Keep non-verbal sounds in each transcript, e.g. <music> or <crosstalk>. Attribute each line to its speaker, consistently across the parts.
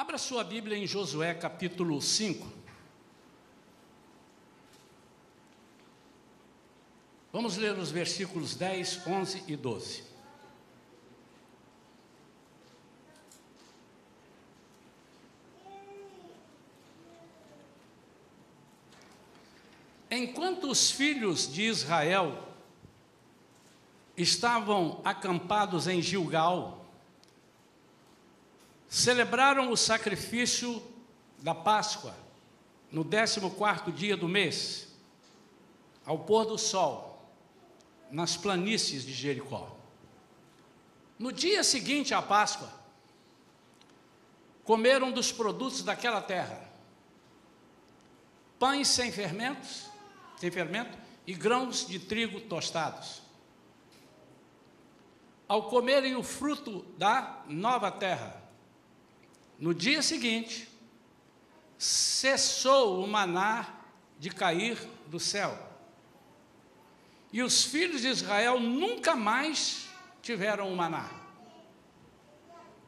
Speaker 1: Abra sua Bíblia em Josué capítulo 5. Vamos ler os versículos 10, 11 e 12. Enquanto os filhos de Israel estavam acampados em Gilgal, celebraram o sacrifício da Páscoa no 14 dia do mês, ao pôr do sol, nas planícies de Jericó. No dia seguinte à Páscoa, comeram dos produtos daquela terra, pães sem fermentos, sem fermento, e grãos de trigo tostados. Ao comerem o fruto da nova terra, no dia seguinte, cessou o maná de cair do céu. E os filhos de Israel nunca mais tiveram o maná.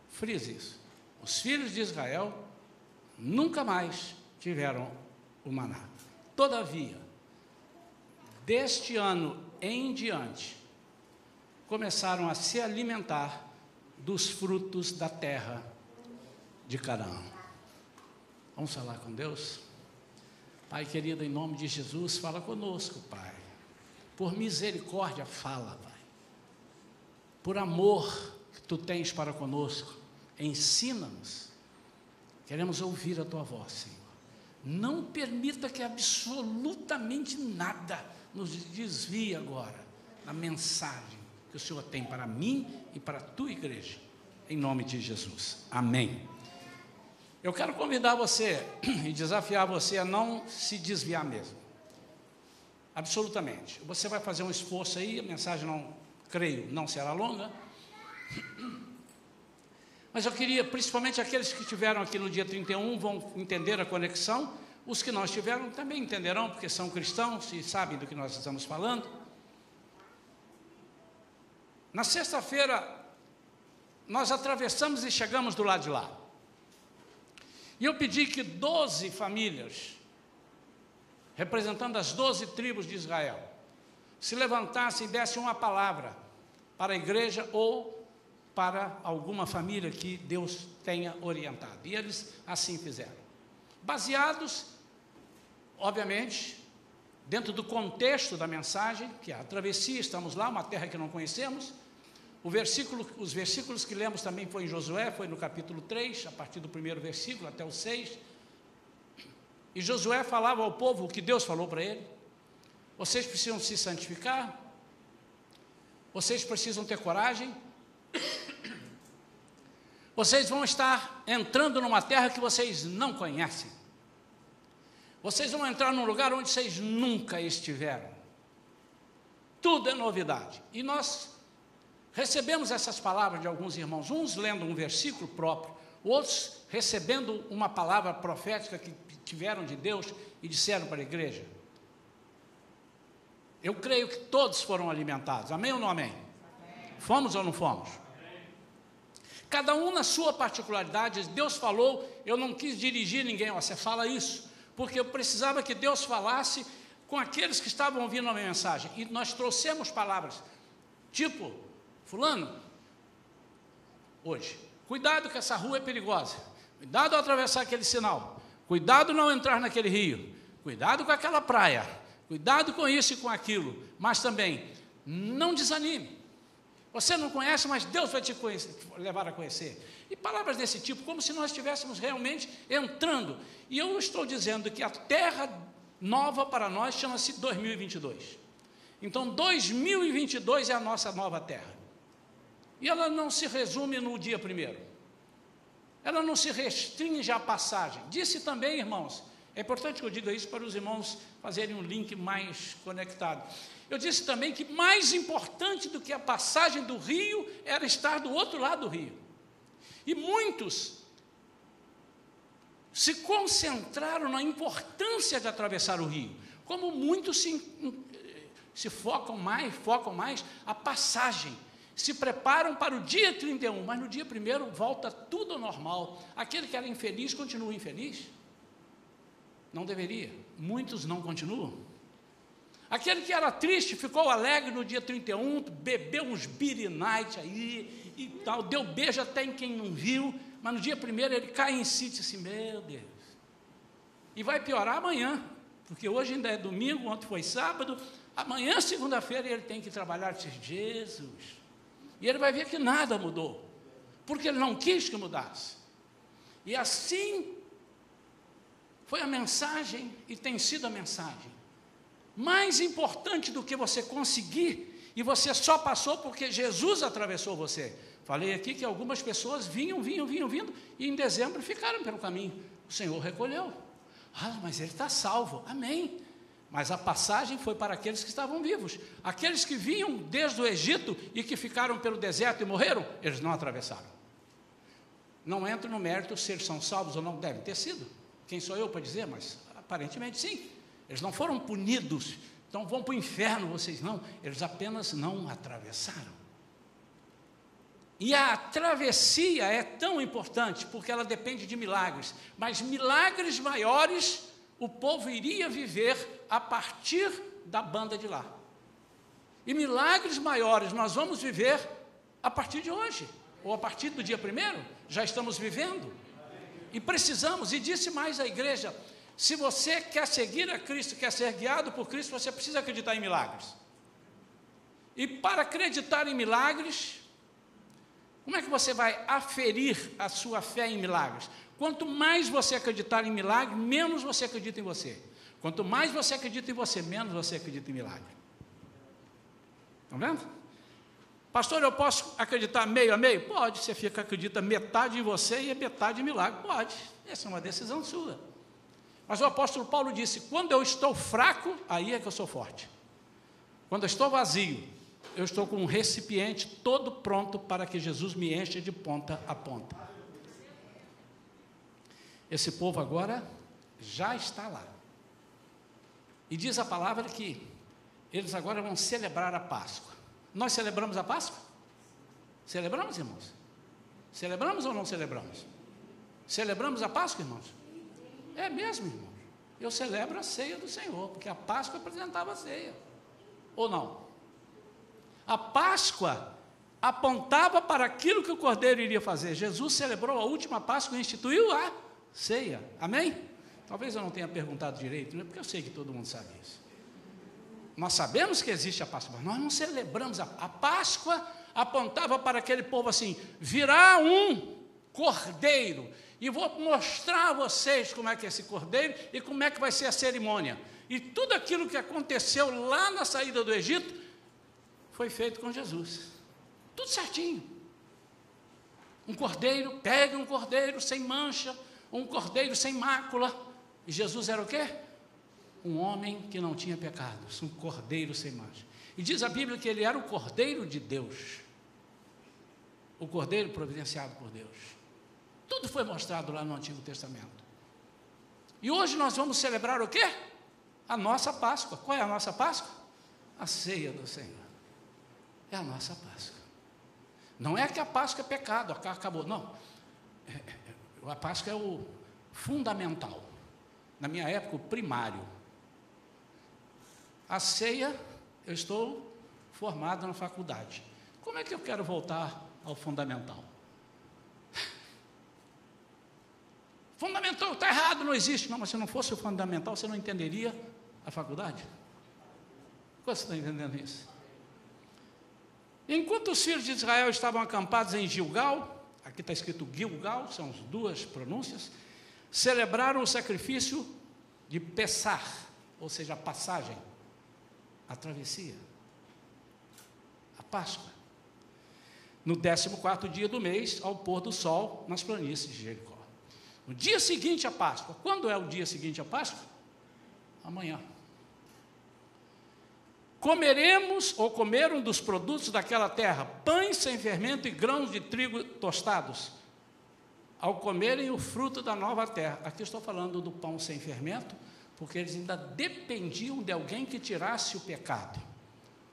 Speaker 1: Frise isso. Os filhos de Israel nunca mais tiveram o maná. Todavia, deste ano em diante, começaram a se alimentar dos frutos da terra de Canaã. Vamos falar com Deus? Pai querido, em nome de Jesus, fala conosco, Pai. Por misericórdia, fala, Pai. Por amor que tu tens para conosco, ensina-nos. Queremos ouvir a tua voz, Senhor. Não permita que absolutamente nada nos desvie agora da mensagem que o Senhor tem para mim e para a tua igreja. Em nome de Jesus. Amém. Eu quero convidar você <clears throat> e desafiar você a não se desviar mesmo. Absolutamente. Você vai fazer um esforço aí, a mensagem não, creio, não será longa. <clears throat> Mas eu queria, principalmente aqueles que estiveram aqui no dia 31, vão entender a conexão. Os que não estiveram também entenderão, porque são cristãos e sabem do que nós estamos falando. Na sexta-feira, nós atravessamos e chegamos do lado de lá. E eu pedi que 12 famílias, representando as 12 tribos de Israel, se levantassem e dessem uma palavra para a igreja ou para alguma família que Deus tenha orientado. E eles assim fizeram. Baseados, obviamente, dentro do contexto da mensagem, que é a travessia, estamos lá, uma terra que não conhecemos, Versículo, os versículos que lemos também foi em Josué, foi no capítulo 3, a partir do primeiro versículo até o 6. E Josué falava ao povo o que Deus falou para ele: vocês precisam se santificar, vocês precisam ter coragem, vocês vão estar entrando numa terra que vocês não conhecem, vocês vão entrar num lugar onde vocês nunca estiveram, tudo é novidade, e nós Recebemos essas palavras de alguns irmãos, uns lendo um versículo próprio, outros recebendo uma palavra profética que tiveram de Deus e disseram para a igreja. Eu creio que todos foram alimentados, amém ou não amém? Fomos ou não fomos? Cada um na sua particularidade, Deus falou, eu não quis dirigir ninguém, ó, você fala isso, porque eu precisava que Deus falasse com aqueles que estavam ouvindo a minha mensagem, e nós trouxemos palavras, tipo, Fulano, hoje, cuidado que essa rua é perigosa. Cuidado ao atravessar aquele sinal. Cuidado não entrar naquele rio. Cuidado com aquela praia. Cuidado com isso e com aquilo. Mas também, não desanime. Você não conhece, mas Deus vai te conhecer, levar a conhecer. E palavras desse tipo, como se nós estivéssemos realmente entrando. E eu estou dizendo que a terra nova para nós chama-se 2022. Então, 2022 é a nossa nova terra. E ela não se resume no dia primeiro. Ela não se restringe à passagem. Disse também, irmãos, é importante que eu diga isso para os irmãos fazerem um link mais conectado. Eu disse também que mais importante do que a passagem do rio era estar do outro lado do rio. E muitos se concentraram na importância de atravessar o rio, como muitos se, se focam mais, focam mais a passagem se preparam para o dia 31, mas no dia 1 volta tudo ao normal. Aquele que era infeliz continua infeliz? Não deveria. Muitos não continuam. Aquele que era triste ficou alegre no dia 31, bebeu uns night aí e tal, deu beijo até em quem não viu, mas no dia 1 ele cai em si e diz assim: Meu Deus. E vai piorar amanhã, porque hoje ainda é domingo, ontem foi sábado, amanhã, segunda-feira, ele tem que trabalhar. Diz, Jesus. E ele vai ver que nada mudou, porque ele não quis que mudasse. E assim foi a mensagem e tem sido a mensagem. Mais importante do que você conseguir, e você só passou porque Jesus atravessou você. Falei aqui que algumas pessoas vinham, vinham, vinham, vindo, e em dezembro ficaram pelo caminho. O Senhor recolheu. Ah, mas ele está salvo. Amém. Mas a passagem foi para aqueles que estavam vivos. Aqueles que vinham desde o Egito e que ficaram pelo deserto e morreram, eles não atravessaram. Não entro no mérito se eles são salvos ou não, devem ter sido. Quem sou eu para dizer? Mas aparentemente sim. Eles não foram punidos, então vão para o inferno vocês não. Eles apenas não atravessaram. E a travessia é tão importante porque ela depende de milagres, mas milagres maiores o povo iria viver a partir da banda de lá. E milagres maiores nós vamos viver a partir de hoje, ou a partir do dia primeiro, já estamos vivendo. E precisamos, e disse mais a igreja: se você quer seguir a Cristo, quer ser guiado por Cristo, você precisa acreditar em milagres. E para acreditar em milagres, como é que você vai aferir a sua fé em milagres? Quanto mais você acreditar em milagre, menos você acredita em você. Quanto mais você acredita em você, menos você acredita em milagre. Estão vendo? Pastor, eu posso acreditar meio a meio? Pode, você fica acredita metade em você e metade em milagre. Pode. Essa é uma decisão sua. Mas o apóstolo Paulo disse: quando eu estou fraco, aí é que eu sou forte. Quando eu estou vazio, eu estou com um recipiente todo pronto para que Jesus me encha de ponta a ponta. Esse povo agora já está lá. E diz a palavra que eles agora vão celebrar a Páscoa. Nós celebramos a Páscoa? Celebramos, irmãos? Celebramos ou não celebramos? Celebramos a Páscoa, irmãos? É mesmo, irmão. Eu celebro a ceia do Senhor, porque a Páscoa apresentava a ceia. Ou não? A Páscoa apontava para aquilo que o Cordeiro iria fazer. Jesus celebrou a última Páscoa e instituiu a ceia. Amém? Talvez eu não tenha perguntado direito, né? porque eu sei que todo mundo sabe isso. Nós sabemos que existe a Páscoa, mas nós não celebramos a, a Páscoa. Apontava para aquele povo assim: virá um cordeiro, e vou mostrar a vocês como é que é esse cordeiro e como é que vai ser a cerimônia. E tudo aquilo que aconteceu lá na saída do Egito foi feito com Jesus. Tudo certinho. Um cordeiro, pegue um cordeiro sem mancha, um cordeiro sem mácula. E Jesus era o quê? Um homem que não tinha pecados, um cordeiro sem mancha. E diz a Bíblia que ele era o cordeiro de Deus, o cordeiro providenciado por Deus. Tudo foi mostrado lá no Antigo Testamento. E hoje nós vamos celebrar o quê? A nossa Páscoa. Qual é a nossa Páscoa? A ceia do Senhor. É a nossa Páscoa. Não é que a Páscoa é pecado, acabou. Não. É, é a Páscoa é o fundamental. Na minha época, o primário. A ceia, eu estou formado na faculdade. Como é que eu quero voltar ao fundamental? <laughs> Fundamental está errado, não existe. Não, mas se não fosse o fundamental, você não entenderia a faculdade? Como você está entendendo isso? Enquanto os filhos de Israel estavam acampados em Gilgal, aqui está escrito Gilgal, são as duas pronúncias, celebraram o sacrifício de Pessar, ou seja, a passagem, a travessia, a Páscoa. No 14 dia do mês, ao pôr do sol, nas planícies de Jericó. No dia seguinte à Páscoa, quando é o dia seguinte à Páscoa? Amanhã. Comeremos ou comeram dos produtos daquela terra pães sem fermento e grãos de trigo tostados, ao comerem o fruto da nova terra. Aqui estou falando do pão sem fermento, porque eles ainda dependiam de alguém que tirasse o pecado.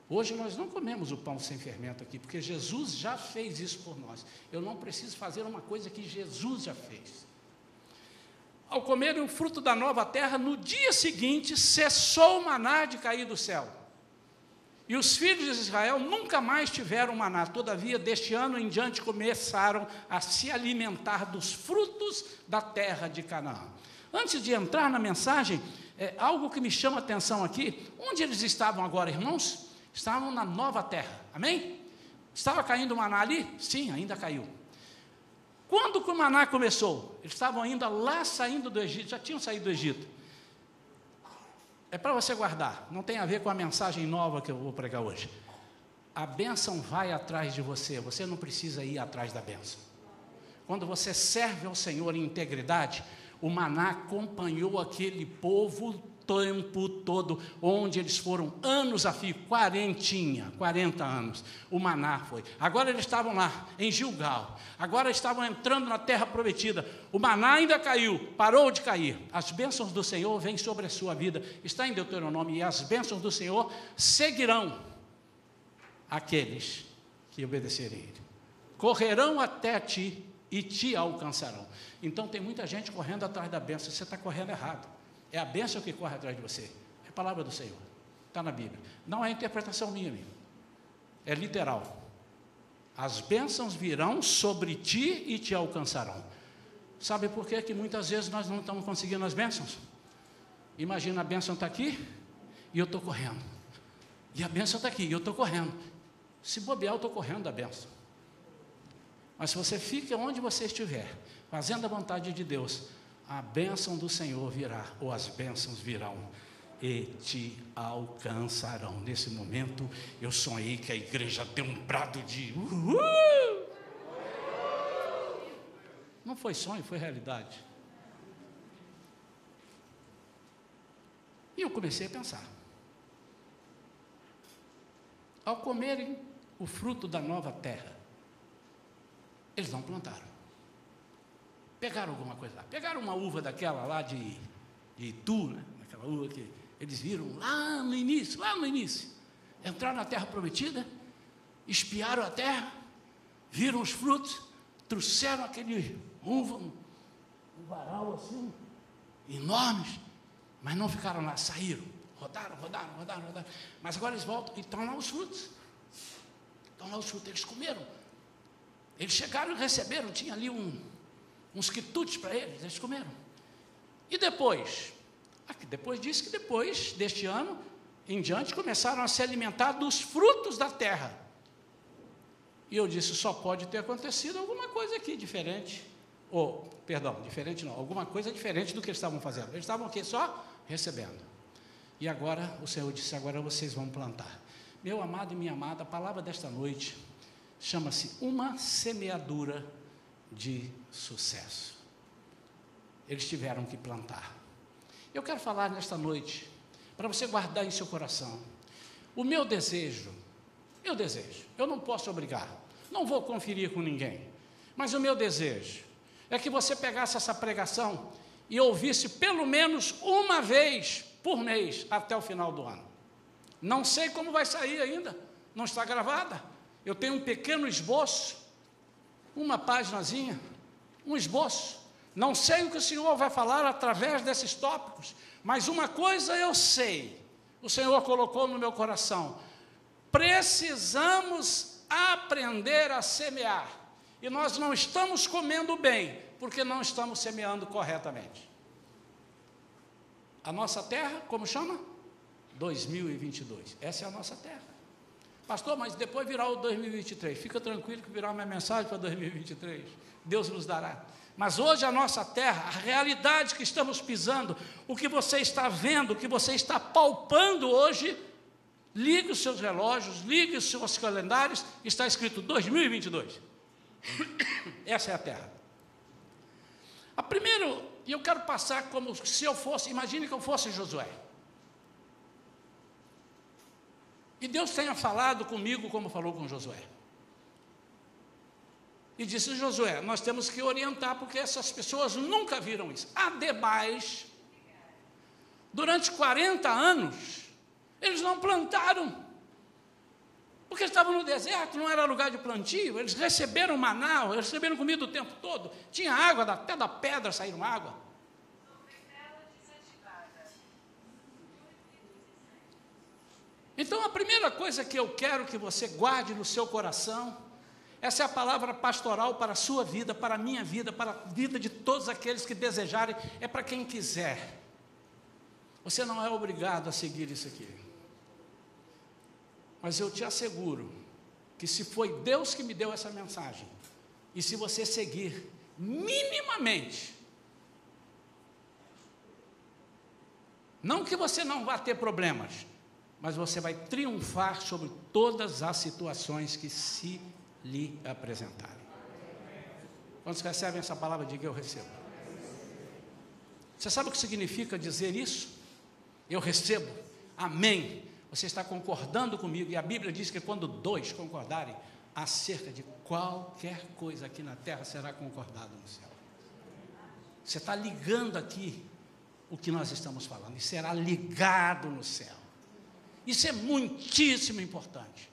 Speaker 1: Hoje nós não comemos o pão sem fermento aqui, porque Jesus já fez isso por nós. Eu não preciso fazer uma coisa que Jesus já fez. Ao comerem o fruto da nova terra, no dia seguinte cessou o maná de cair do céu. E os filhos de Israel nunca mais tiveram maná. Todavia, deste ano em diante, começaram a se alimentar dos frutos da terra de Canaã. Antes de entrar na mensagem, é, algo que me chama a atenção aqui: onde eles estavam agora, irmãos? Estavam na nova terra, amém? Estava caindo o maná ali? Sim, ainda caiu. Quando que o maná começou? Eles estavam ainda lá saindo do Egito, já tinham saído do Egito. É para você guardar, não tem a ver com a mensagem nova que eu vou pregar hoje. A bênção vai atrás de você, você não precisa ir atrás da bênção. Quando você serve ao Senhor em integridade, o maná acompanhou aquele povo tempo todo, onde eles foram anos a fio, quarentinha, 40 anos, o maná foi. Agora eles estavam lá, em Gilgal, agora estavam entrando na terra prometida, o maná ainda caiu, parou de cair. As bênçãos do Senhor vêm sobre a sua vida, está em Deuteronômio, e as bênçãos do Senhor seguirão aqueles que obedecerem Ele. Correrão até ti e te alcançarão. Então tem muita gente correndo atrás da bênção, você está correndo errado. É a bênção que corre atrás de você. É a palavra do Senhor. Está na Bíblia. Não é interpretação minha, amigo. É literal. As bênçãos virão sobre ti e te alcançarão. Sabe por que, que muitas vezes nós não estamos conseguindo as bênçãos? Imagina a bênção está aqui e eu estou correndo. E a bênção está aqui e eu estou correndo. Se bobear, eu estou correndo da bênção. Mas se você fica onde você estiver, fazendo a vontade de Deus, a bênção do Senhor virá, ou as bênçãos virão e te alcançarão. Nesse momento, eu sonhei que a igreja deu um brado de uhul! Não foi sonho, foi realidade. E eu comecei a pensar. Ao comerem o fruto da nova terra, eles não plantaram. Pegaram alguma coisa lá. Pegaram uma uva daquela lá de, de Itu, né? Aquela uva que eles viram lá no início, lá no início. Entraram na terra prometida, espiaram a terra, viram os frutos, trouxeram aquele uva, um, varal assim, enormes, mas não ficaram lá, saíram, rodaram, rodaram, rodaram, rodaram. Mas agora eles voltam e estão lá os frutos. Estão lá os frutos, eles comeram. Eles chegaram e receberam, tinha ali um, uns quitutes para eles, eles comeram. E depois? Aqui, depois disse que depois deste ano em diante começaram a se alimentar dos frutos da terra. E eu disse, só pode ter acontecido alguma coisa aqui diferente. Ou, perdão, diferente não, alguma coisa diferente do que eles estavam fazendo. Eles estavam aqui só recebendo. E agora o Senhor disse: agora vocês vão plantar. Meu amado e minha amada, a palavra desta noite chama-se uma semeadura de sucesso. Eles tiveram que plantar. Eu quero falar nesta noite, para você guardar em seu coração. O meu desejo, eu desejo, eu não posso obrigar, não vou conferir com ninguém, mas o meu desejo é que você pegasse essa pregação e ouvisse pelo menos uma vez por mês até o final do ano. Não sei como vai sair ainda, não está gravada. Eu tenho um pequeno esboço, uma paginazinha, um esboço. Não sei o que o Senhor vai falar através desses tópicos, mas uma coisa eu sei, o Senhor colocou no meu coração: precisamos aprender a semear, e nós não estamos comendo bem, porque não estamos semeando corretamente. A nossa terra, como chama? 2022. Essa é a nossa terra. Pastor, mas depois virá o 2023. Fica tranquilo que virá uma mensagem para 2023. Deus nos dará. Mas hoje a nossa terra, a realidade que estamos pisando, o que você está vendo, o que você está palpando hoje, ligue os seus relógios, ligue os seus calendários, está escrito 2022. <coughs> Essa é a terra. A primeiro, eu quero passar como se eu fosse, imagine que eu fosse Josué. E Deus tenha falado comigo como falou com Josué. E disse Josué: Nós temos que orientar, porque essas pessoas nunca viram isso. Ademais, durante 40 anos, eles não plantaram. Porque estavam no deserto, não era lugar de plantio, eles receberam maná, receberam comida o tempo todo, tinha água, até da pedra saíram água. Então a primeira coisa que eu quero que você guarde no seu coração, essa é a palavra pastoral para a sua vida, para a minha vida, para a vida de todos aqueles que desejarem, é para quem quiser. Você não é obrigado a seguir isso aqui. Mas eu te asseguro que se foi Deus que me deu essa mensagem, e se você seguir minimamente, não que você não vá ter problemas, mas você vai triunfar sobre todas as situações que se lhe apresentarem. Quando recebem essa palavra, diga eu recebo. Você sabe o que significa dizer isso? Eu recebo. Amém. Você está concordando comigo, e a Bíblia diz que quando dois concordarem acerca de qualquer coisa aqui na terra, será concordado no céu. Você está ligando aqui o que nós estamos falando, e será ligado no céu. Isso é muitíssimo importante.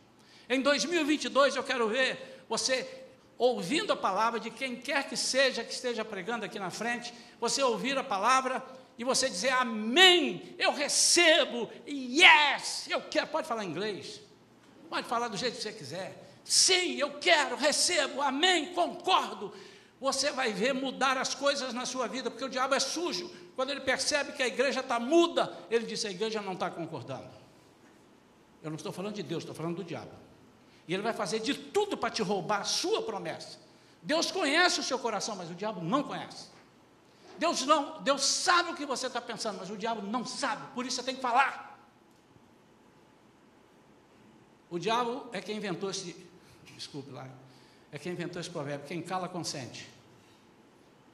Speaker 1: Em 2022 eu quero ver você ouvindo a palavra de quem quer que seja que esteja pregando aqui na frente, você ouvir a palavra e você dizer amém, eu recebo, yes, eu quero, pode falar inglês, pode falar do jeito que você quiser, sim, eu quero, recebo, amém, concordo. Você vai ver mudar as coisas na sua vida, porque o diabo é sujo. Quando ele percebe que a igreja está muda, ele diz: a igreja não está concordando. Eu não estou falando de Deus, estou falando do diabo. E ele vai fazer de tudo para te roubar a sua promessa. Deus conhece o seu coração, mas o diabo não conhece. Deus não, Deus sabe o que você está pensando, mas o diabo não sabe, por isso você tem que falar. O diabo é quem inventou esse, desculpe lá, é quem inventou esse provérbio, quem cala consente.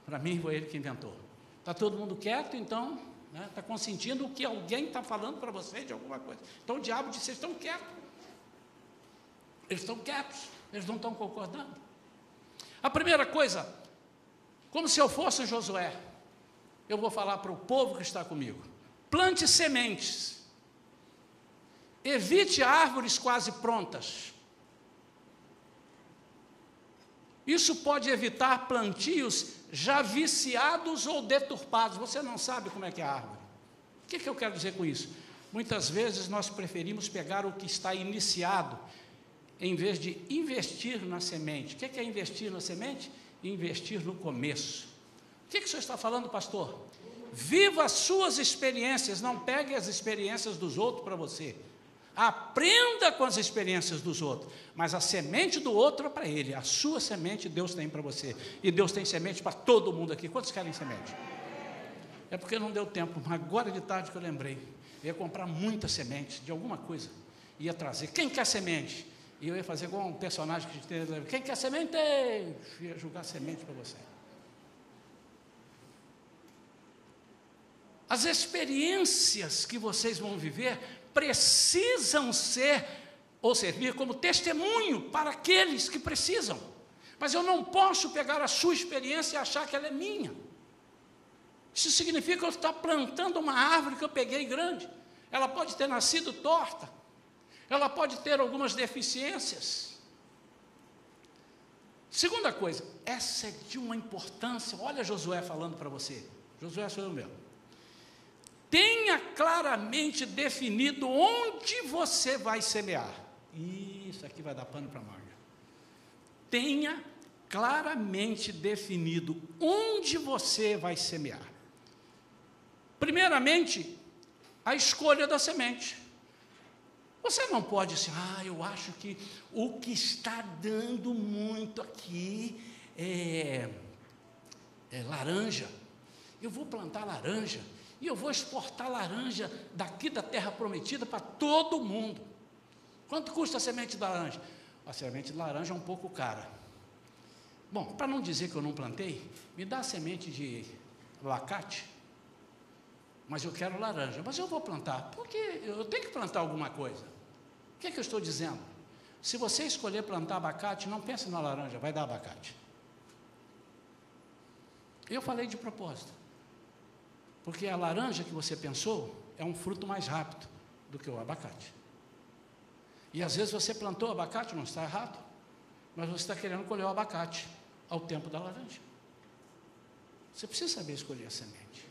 Speaker 1: Para mim foi ele que inventou. Está todo mundo quieto, então, está né, tá consentindo o que alguém está falando para você de alguma coisa. Então o diabo disse, vocês estão quietos. Eles estão quietos, eles não estão concordando. A primeira coisa, como se eu fosse Josué, eu vou falar para o povo que está comigo: plante sementes, evite árvores quase prontas. Isso pode evitar plantios já viciados ou deturpados. Você não sabe como é que é a árvore. O que, que eu quero dizer com isso? Muitas vezes nós preferimos pegar o que está iniciado, em vez de investir na semente. O que é investir na semente? Investir no começo que, que o senhor está falando, pastor? Viva as suas experiências, não pegue as experiências dos outros para você. Aprenda com as experiências dos outros, mas a semente do outro é para ele, a sua semente Deus tem para você. E Deus tem semente para todo mundo aqui. Quantos querem semente? É porque não deu tempo, mas agora de tarde que eu lembrei. Eu ia comprar muita semente de alguma coisa, ia trazer. Quem quer semente? E eu ia fazer igual um personagem que tem. Quem quer semente? Ia jogar semente para você. As experiências que vocês vão viver precisam ser ou servir como testemunho para aqueles que precisam. Mas eu não posso pegar a sua experiência e achar que ela é minha. Isso significa que eu estou plantando uma árvore que eu peguei grande. Ela pode ter nascido torta. Ela pode ter algumas deficiências. Segunda coisa, essa é de uma importância. Olha Josué falando para você. Josué sou eu mesmo tenha claramente definido onde você vai semear. Isso aqui vai dar pano para manga. Tenha claramente definido onde você vai semear. Primeiramente, a escolha da semente. Você não pode dizer, ah, eu acho que o que está dando muito aqui é, é laranja. Eu vou plantar laranja e eu vou exportar laranja daqui da terra prometida para todo mundo. Quanto custa a semente de laranja? A semente de laranja é um pouco cara. Bom, para não dizer que eu não plantei, me dá a semente de abacate, mas eu quero laranja. Mas eu vou plantar, porque eu tenho que plantar alguma coisa. O que é que eu estou dizendo? Se você escolher plantar abacate, não pense na laranja, vai dar abacate. Eu falei de propósito. Porque a laranja que você pensou é um fruto mais rápido do que o abacate. E às vezes você plantou abacate, não está errado, mas você está querendo colher o abacate ao tempo da laranja. Você precisa saber escolher a semente.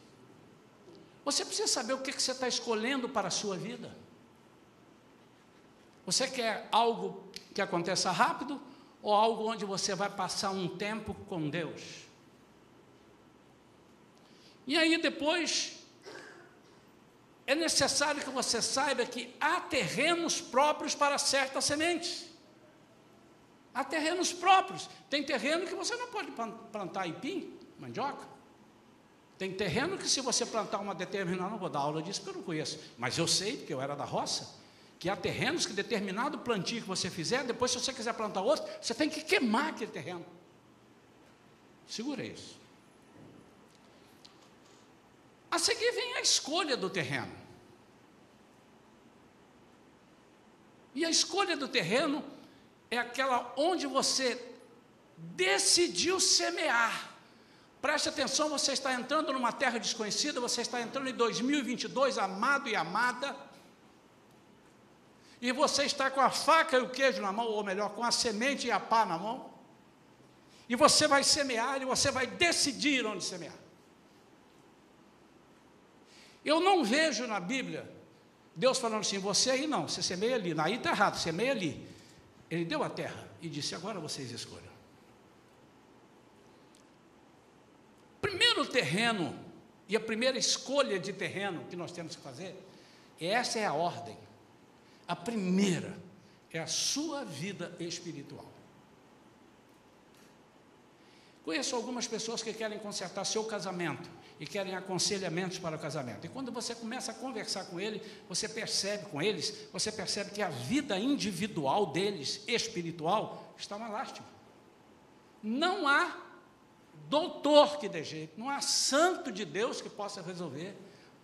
Speaker 1: Você precisa saber o que, você está escolhendo para a sua vida. Você quer algo que aconteça rápido ou algo onde você vai passar um tempo com Deus? E aí depois é necessário que você saiba que há terrenos próprios para certas sementes. Há terrenos próprios. Tem terreno que você não pode plantar ipim, mandioca. Tem terreno que se você plantar uma determinada, não vou dar aula disso porque eu não conheço, mas eu sei, porque eu era da roça, que há terrenos que determinado plantio que você fizer, depois se você quiser plantar outro, você tem que queimar aquele terreno. Segura isso. A seguir vem a escolha do terreno. E a escolha do terreno é aquela onde você decidiu semear. Preste atenção, você está entrando numa terra desconhecida, você está entrando em 2022, amado e amada, e você está com a faca e o queijo na mão, ou melhor, com a semente e a pá na mão, e você vai semear e você vai decidir onde semear. Eu não vejo na Bíblia Deus falando assim: você aí não, você semeia ali, aí está errado, semeia ali. Ele deu a terra e disse: agora vocês escolham. primeiro terreno e a primeira escolha de terreno que nós temos que fazer, essa é a ordem. A primeira é a sua vida espiritual. Conheço algumas pessoas que querem consertar seu casamento e querem aconselhamentos para o casamento. E quando você começa a conversar com ele, você percebe com eles, você percebe que a vida individual deles, espiritual, está uma lástima. Não há doutor que dê jeito, não há santo de Deus que possa resolver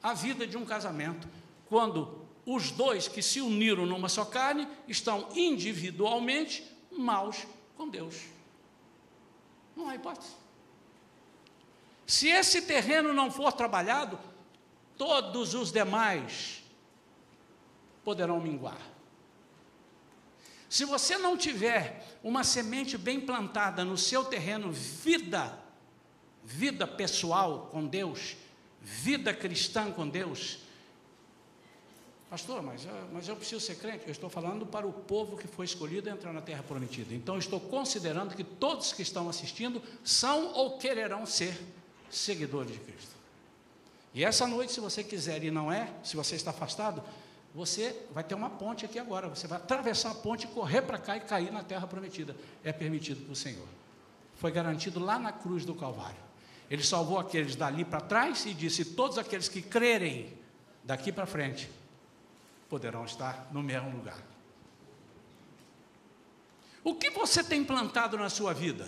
Speaker 1: a vida de um casamento quando os dois que se uniram numa só carne estão individualmente maus com Deus. Não há hipótese. Se esse terreno não for trabalhado, todos os demais poderão minguar. Se você não tiver uma semente bem plantada no seu terreno, vida vida pessoal com Deus, vida cristã com Deus. Pastor, mas, mas eu preciso ser crente. Eu estou falando para o povo que foi escolhido entrar na terra prometida. Então, estou considerando que todos que estão assistindo são ou quererão ser seguidores de Cristo. E essa noite, se você quiser e não é, se você está afastado, você vai ter uma ponte aqui agora. Você vai atravessar a ponte, correr para cá e cair na terra prometida. É permitido para o Senhor. Foi garantido lá na cruz do Calvário. Ele salvou aqueles dali para trás e disse: Todos aqueles que crerem daqui para frente poderão estar no mesmo lugar. O que você tem plantado na sua vida?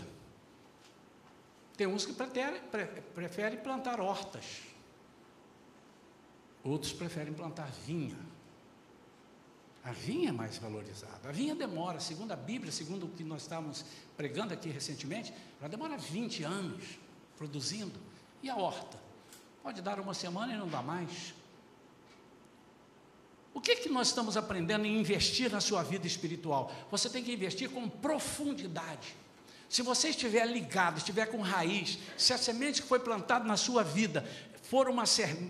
Speaker 1: Tem uns que preferem plantar hortas, outros preferem plantar vinha. A vinha é mais valorizada. A vinha demora, segundo a Bíblia, segundo o que nós estávamos pregando aqui recentemente, ela demora 20 anos produzindo. E a horta? Pode dar uma semana e não dá mais. O que, é que nós estamos aprendendo em investir na sua vida espiritual? Você tem que investir com profundidade. Se você estiver ligado, estiver com raiz, se a semente que foi plantada na sua vida for uma,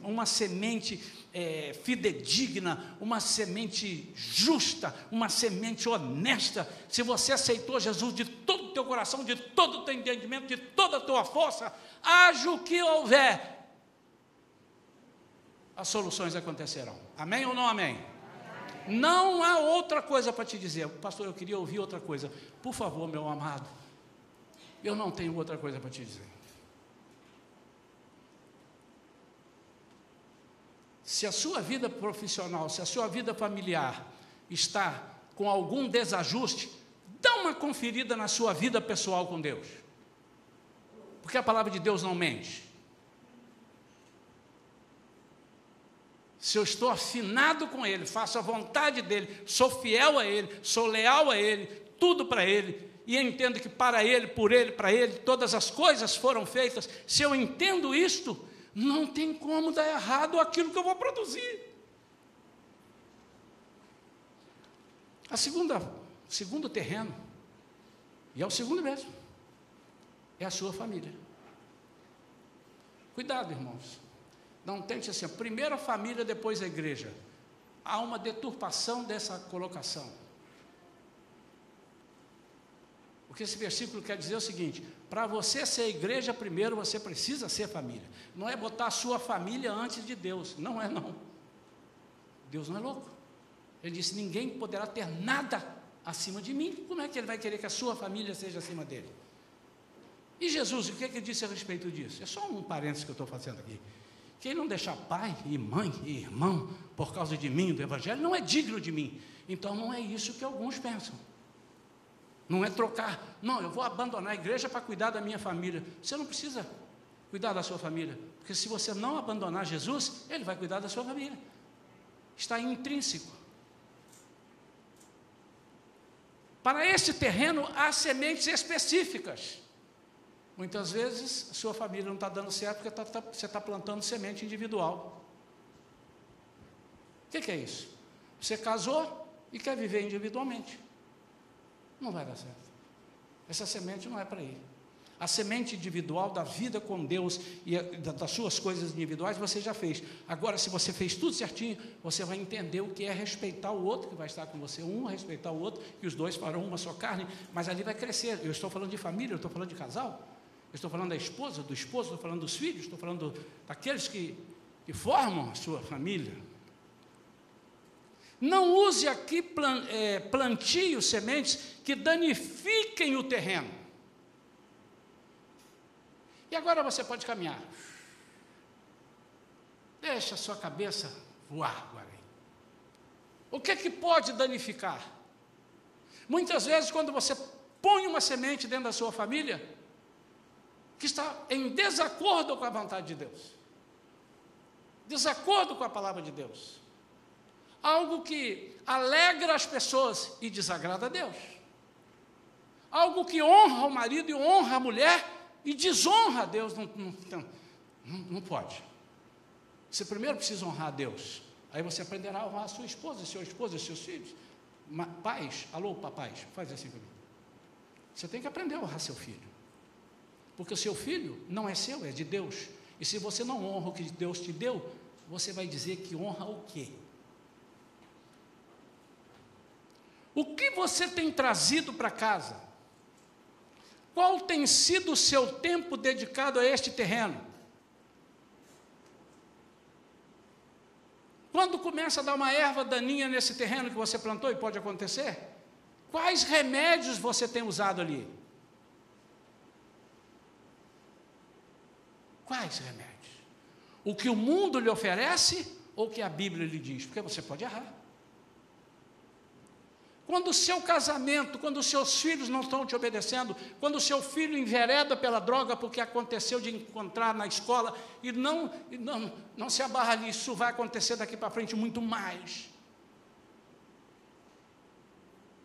Speaker 1: uma semente é, fidedigna, uma semente justa, uma semente honesta, se você aceitou Jesus de todo o teu coração, de todo o teu entendimento, de toda a tua força, haja o que houver, as soluções acontecerão. Amém ou não amém? amém. Não há outra coisa para te dizer. Pastor, eu queria ouvir outra coisa. Por favor, meu amado, eu não tenho outra coisa para te dizer. Se a sua vida profissional, se a sua vida familiar está com algum desajuste, dá uma conferida na sua vida pessoal com Deus. Porque a palavra de Deus não mente. Se eu estou afinado com Ele, faço a vontade dEle, sou fiel a Ele, sou leal a Ele, tudo para Ele, e entendo que para Ele, por Ele, para Ele, todas as coisas foram feitas, se eu entendo isto, não tem como dar errado aquilo que eu vou produzir. A segunda, segundo terreno, e é o segundo mesmo, é a sua família. Cuidado, irmãos. Não tente assim, primeiro a família, depois a igreja. Há uma deturpação dessa colocação. O que esse versículo quer dizer é o seguinte: para você ser igreja, primeiro você precisa ser família. Não é botar a sua família antes de Deus. Não é, não. Deus não é louco. Ele disse: ninguém poderá ter nada acima de mim. Como é que ele vai querer que a sua família seja acima dele? E Jesus, o que, é que ele disse a respeito disso? É só um parênteses que eu estou fazendo aqui. Quem não deixar pai e mãe e irmão por causa de mim, do Evangelho, não é digno de mim. Então não é isso que alguns pensam. Não é trocar, não, eu vou abandonar a igreja para cuidar da minha família. Você não precisa cuidar da sua família, porque se você não abandonar Jesus, Ele vai cuidar da sua família. Está intrínseco. Para esse terreno há sementes específicas. Muitas vezes sua família não está dando certo porque tá, tá, você está plantando semente individual. O que, que é isso? Você casou e quer viver individualmente. Não vai dar certo. Essa semente não é para ir. A semente individual da vida com Deus e das suas coisas individuais você já fez. Agora, se você fez tudo certinho, você vai entender o que é respeitar o outro que vai estar com você. Um respeitar o outro, e os dois farão uma só carne, mas ali vai crescer. Eu estou falando de família, eu estou falando de casal. Eu estou falando da esposa, do esposo, estou falando dos filhos, estou falando daqueles que, que formam a sua família. Não use aqui é, plantios, sementes que danifiquem o terreno. E agora você pode caminhar. Deixa a sua cabeça voar agora. O que é que pode danificar? Muitas vezes, quando você põe uma semente dentro da sua família, que está em desacordo com a vontade de Deus, desacordo com a palavra de Deus, algo que alegra as pessoas e desagrada a Deus, algo que honra o marido e honra a mulher e desonra a Deus, não, não, não, não pode. Você primeiro precisa honrar a Deus, aí você aprenderá a honrar a sua esposa, seu esposo e seus filhos. Pais, alô, papais, faz assim comigo. Você tem que aprender a honrar seu filho. Porque o seu filho não é seu, é de Deus. E se você não honra o que Deus te deu, você vai dizer que honra o quê? O que você tem trazido para casa? Qual tem sido o seu tempo dedicado a este terreno? Quando começa a dar uma erva daninha nesse terreno que você plantou, e pode acontecer, quais remédios você tem usado ali? Quais remédios? O que o mundo lhe oferece ou o que a Bíblia lhe diz? Porque você pode errar. Quando o seu casamento, quando os seus filhos não estão te obedecendo, quando o seu filho envereda pela droga porque aconteceu de encontrar na escola e não, e não, não se abarra ali, isso vai acontecer daqui para frente muito mais.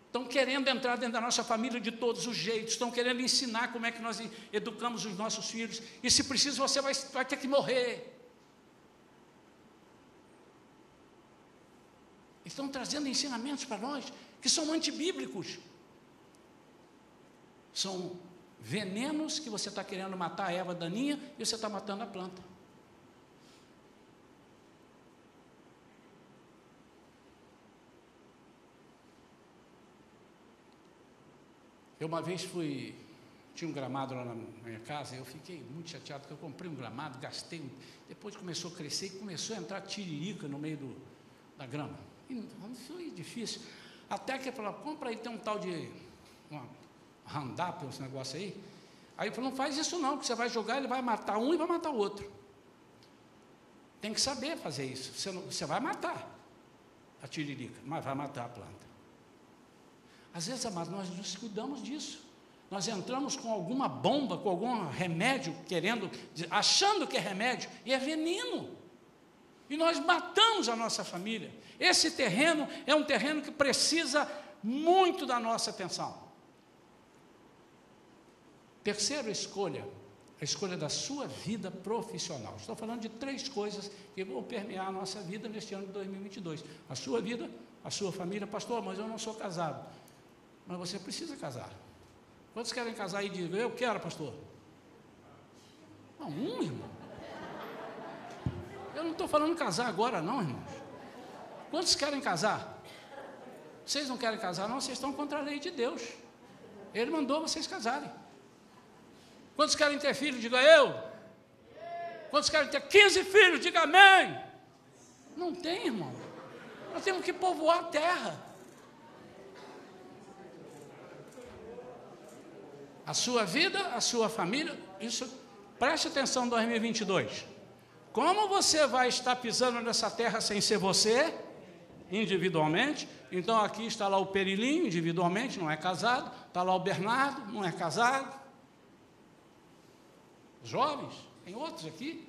Speaker 1: Estão querendo entrar dentro da nossa família de todos os jeitos, estão querendo ensinar como é que nós educamos os nossos filhos, e se preciso você vai, vai ter que morrer. Estão trazendo ensinamentos para nós que são antibíblicos. São venenos que você está querendo matar a erva daninha e você está matando a planta. Eu uma vez fui, tinha um gramado lá na minha casa, eu fiquei muito chateado, porque eu comprei um gramado, gastei, depois começou a crescer e começou a entrar tiririca no meio do, da grama. E foi difícil. Até que ele falou, compra aí, tem um tal de uma Roundup, esse negócio aí. Aí ele falou, não faz isso não, que você vai jogar, ele vai matar um e vai matar o outro. Tem que saber fazer isso. Você, não, você vai matar a tiririca, mas vai matar a planta. Às vezes, amados, nós nos cuidamos disso. Nós entramos com alguma bomba, com algum remédio, querendo, achando que é remédio, e é veneno. E nós matamos a nossa família. Esse terreno é um terreno que precisa muito da nossa atenção. Terceira escolha, a escolha da sua vida profissional. Estou falando de três coisas que vão permear a nossa vida neste ano de 2022: a sua vida a sua família, pastor, mas eu não sou casado. Mas você precisa casar. Quantos querem casar e digam, eu quero, pastor? Não, um, irmão. Eu não estou falando casar agora, não, irmãos. Quantos querem casar? Vocês não querem casar, não? Vocês estão contra a lei de Deus. Ele mandou vocês casarem. Quantos querem ter filho? Diga eu. Quantos querem ter 15 filhos? Diga amém. Não tem, irmão. Nós temos que povoar a terra. A sua vida, a sua família, isso, preste atenção 2022. Como você vai estar pisando nessa terra sem ser você, individualmente? Então aqui está lá o Perilinho, individualmente, não é casado. Está lá o Bernardo, não é casado. Jovens, tem outros aqui.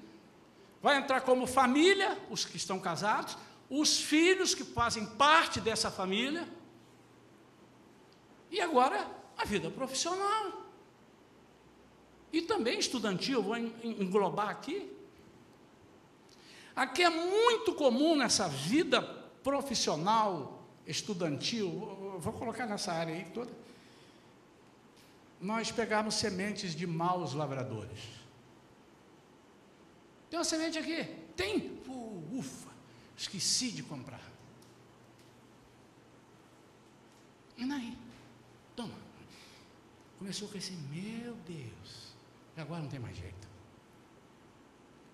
Speaker 1: Vai entrar como família, os que estão casados, os filhos que fazem parte dessa família. E agora a vida profissional. E também estudantil, vou englobar aqui. Aqui é muito comum nessa vida profissional, estudantil, vou colocar nessa área aí toda, nós pegarmos sementes de maus lavradores. Tem uma semente aqui? Tem? Uh, ufa, esqueci de comprar. E daí? Toma. Começou a crescer, meu Deus, agora não tem mais jeito.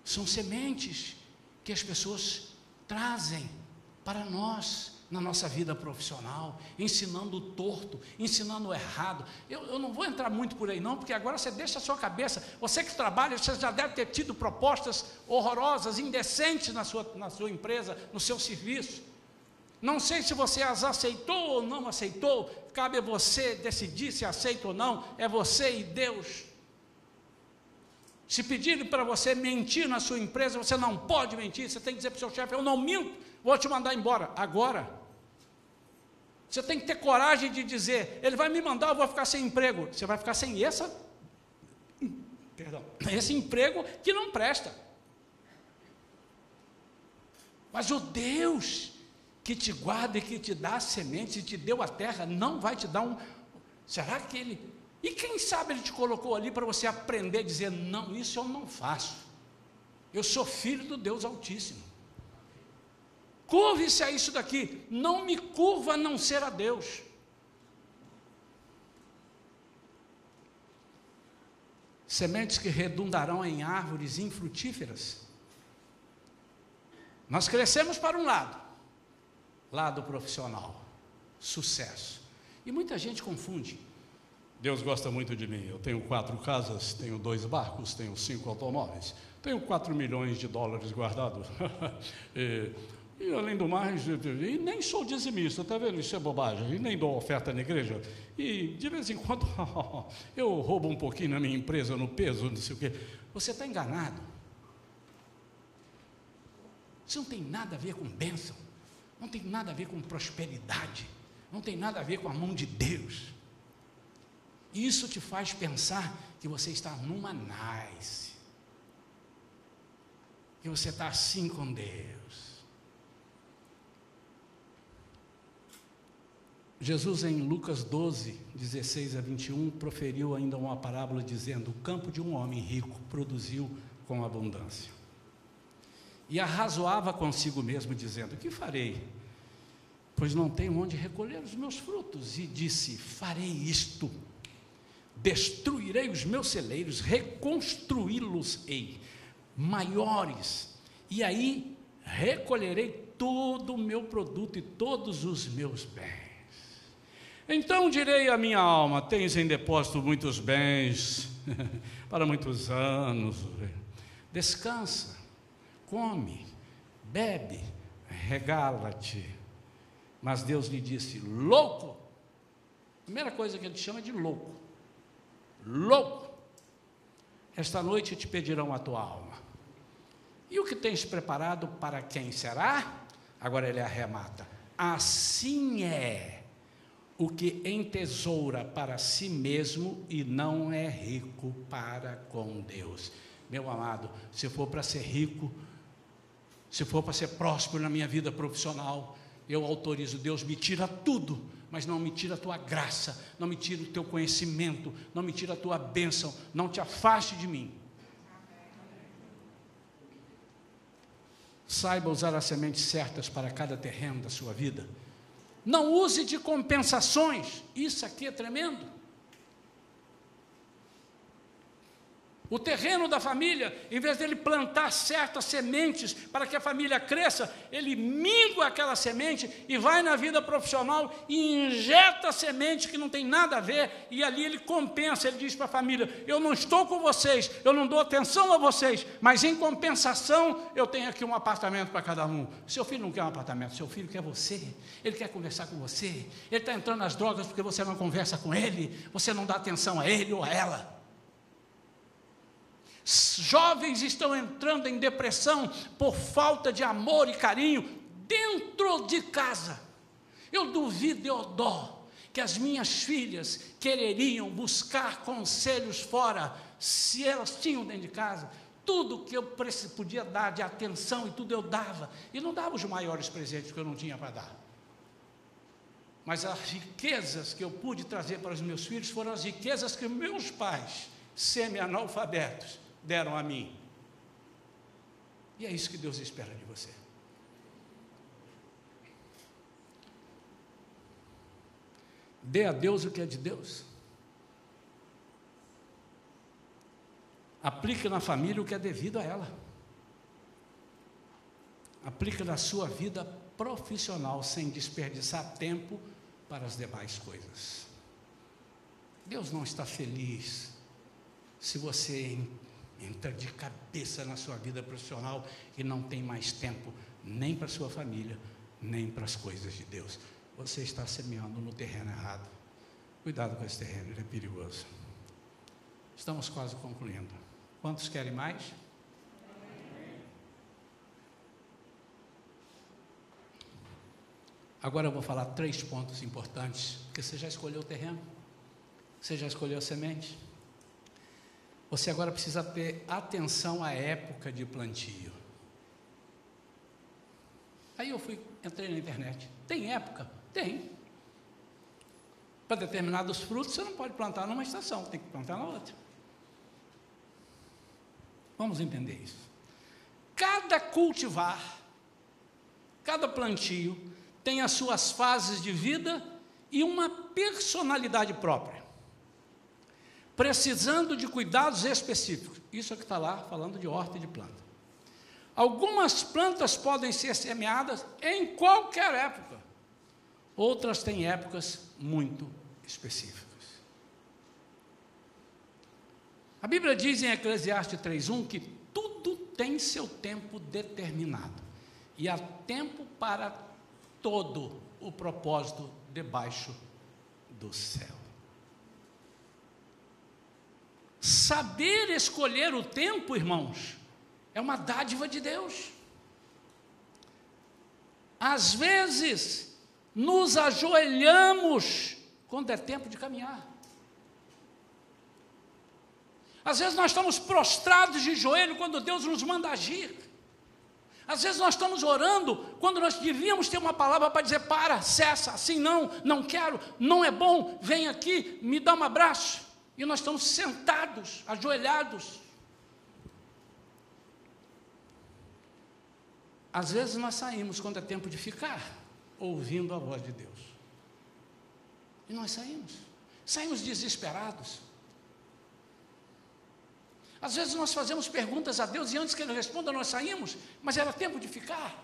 Speaker 1: São sementes que as pessoas trazem para nós na nossa vida profissional, ensinando o torto, ensinando o errado. Eu, eu, não vou entrar muito por aí, não, porque agora você deixa a sua cabeça. Você que trabalha, você já deve ter tido propostas horrorosas, indecentes na sua, na sua empresa, no seu serviço. Não sei se você as aceitou ou não aceitou, cabe a você decidir se aceita ou não, é você e Deus. Se pedirem para você mentir na sua empresa, você não pode mentir, você tem que dizer para o seu chefe: Eu não minto, vou te mandar embora. Agora. Você tem que ter coragem de dizer: Ele vai me mandar, eu vou ficar sem emprego. Você vai ficar sem essa, perdão, <clears throat> esse emprego que não presta. Mas o Deus que te guarda e que te dá a semente e te deu a terra, não vai te dar um. Será que Ele e quem sabe ele te colocou ali para você aprender a dizer: não, isso eu não faço. Eu sou filho do Deus Altíssimo. Curve-se a isso daqui. Não me curva a não ser a Deus. Sementes que redundarão em árvores infrutíferas. Nós crescemos para um lado, lado profissional, sucesso. E muita gente confunde Deus gosta muito de mim. Eu tenho quatro casas, tenho dois barcos, tenho cinco automóveis, tenho quatro milhões de dólares guardados. <laughs> e, e, além do mais, e nem sou dizimista, está vendo? Isso é bobagem. E nem dou oferta na igreja. E de vez em quando <laughs> eu roubo um pouquinho na minha empresa, no peso, não sei o quê. Você está enganado. Isso não tem nada a ver com bênção, não tem nada a ver com prosperidade, não tem nada a ver com a mão de Deus. Isso te faz pensar que você está numa nice. Que você está assim com Deus. Jesus, em Lucas 12, 16 a 21, proferiu ainda uma parábola dizendo: O campo de um homem rico produziu com abundância. E arrazoava consigo mesmo, dizendo: Que farei? Pois não tenho onde recolher os meus frutos. E disse: Farei isto destruirei os meus celeiros, reconstruí-los-ei maiores, e aí recolherei todo o meu produto e todos os meus bens. Então direi à minha alma: tens em depósito muitos bens <laughs> para muitos anos. Descansa, come, bebe, regala-te. Mas Deus lhe disse: louco. Primeira coisa que ele chama de louco louco. Esta noite te pedirão a tua alma. E o que tens preparado para quem será? Agora ele arremata. Assim é o que entesoura para si mesmo e não é rico para com Deus. Meu amado, se for para ser rico, se for para ser próspero na minha vida profissional, eu autorizo, Deus me tira tudo, mas não me tira a tua graça, não me tira o teu conhecimento, não me tira a tua bênção, não te afaste de mim. Saiba usar as sementes certas para cada terreno da sua vida. Não use de compensações. Isso aqui é tremendo. O terreno da família, em vez dele plantar certas sementes para que a família cresça, ele mingua aquela semente e vai na vida profissional e injeta semente que não tem nada a ver, e ali ele compensa, ele diz para a família: Eu não estou com vocês, eu não dou atenção a vocês, mas em compensação eu tenho aqui um apartamento para cada um. Seu filho não quer um apartamento, seu filho quer você, ele quer conversar com você, ele está entrando nas drogas porque você não conversa com ele, você não dá atenção a ele ou a ela. Jovens estão entrando em depressão por falta de amor e carinho dentro de casa. Eu duvido, eu dó, que as minhas filhas quereriam buscar conselhos fora, se elas tinham dentro de casa. Tudo que eu podia dar de atenção e tudo eu dava. E não dava os maiores presentes que eu não tinha para dar. Mas as riquezas que eu pude trazer para os meus filhos foram as riquezas que meus pais, semi-analfabetos, deram a mim. E é isso que Deus espera de você. Dê a Deus o que é de Deus. Aplique na família o que é devido a ela. Aplique na sua vida profissional sem desperdiçar tempo para as demais coisas. Deus não está feliz se você entra de cabeça na sua vida profissional e não tem mais tempo nem para sua família, nem para as coisas de Deus. Você está semeando no terreno errado. Cuidado com esse terreno, ele é perigoso. Estamos quase concluindo. Quantos querem mais? Agora eu vou falar três pontos importantes, porque você já escolheu o terreno, você já escolheu a semente. Você agora precisa ter atenção à época de plantio. Aí eu fui, entrei na internet. Tem época? Tem. Para determinados frutos você não pode plantar numa estação, tem que plantar na outra. Vamos entender isso. Cada cultivar, cada plantio tem as suas fases de vida e uma personalidade própria precisando de cuidados específicos. Isso é que está lá falando de horta e de planta. Algumas plantas podem ser semeadas em qualquer época, outras têm épocas muito específicas. A Bíblia diz em Eclesiastes 3:1 que tudo tem seu tempo determinado e há tempo para todo o propósito debaixo do céu. Saber escolher o tempo, irmãos, é uma dádiva de Deus. Às vezes, nos ajoelhamos quando é tempo de caminhar. Às vezes nós estamos prostrados de joelho quando Deus nos manda agir. Às vezes nós estamos orando quando nós devíamos ter uma palavra para dizer: para, cessa, assim não, não quero, não é bom, vem aqui, me dá um abraço. E nós estamos sentados, ajoelhados. Às vezes nós saímos quando é tempo de ficar, ouvindo a voz de Deus. E nós saímos. Saímos desesperados. Às vezes nós fazemos perguntas a Deus e antes que Ele responda, nós saímos, mas era tempo de ficar.